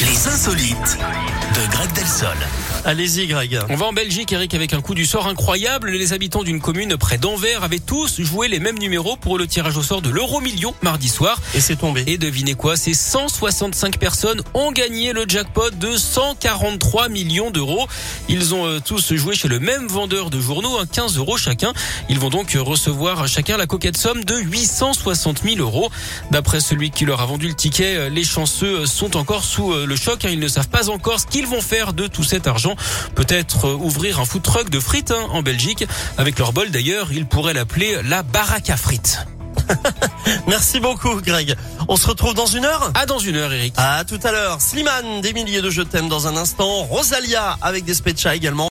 Les insolites de Allez-y, Greg. On va en Belgique, Eric, avec un coup du sort incroyable. Les habitants d'une commune près d'Anvers avaient tous joué les mêmes numéros pour le tirage au sort de l'euro million mardi soir. Et c'est tombé. Et devinez quoi Ces 165 personnes ont gagné le jackpot de 143 millions d'euros. Ils ont euh, tous joué chez le même vendeur de journaux, 15 euros chacun. Ils vont donc recevoir chacun la coquette somme de 860 000 euros. D'après celui qui leur a vendu le ticket, euh, les chanceux sont encore sous euh, le choc. Hein. Ils ne savent pas encore ce qu'ils vont faire de tout cet argent. Peut-être ouvrir un food truck de frites hein, en Belgique. Avec leur bol d'ailleurs, ils pourraient l'appeler la baraque à frites. Merci beaucoup, Greg. On se retrouve dans une heure? Ah, dans une heure, Eric. À tout à l'heure. Slimane, des milliers de je t'aime dans un instant. Rosalia avec des spetchas également.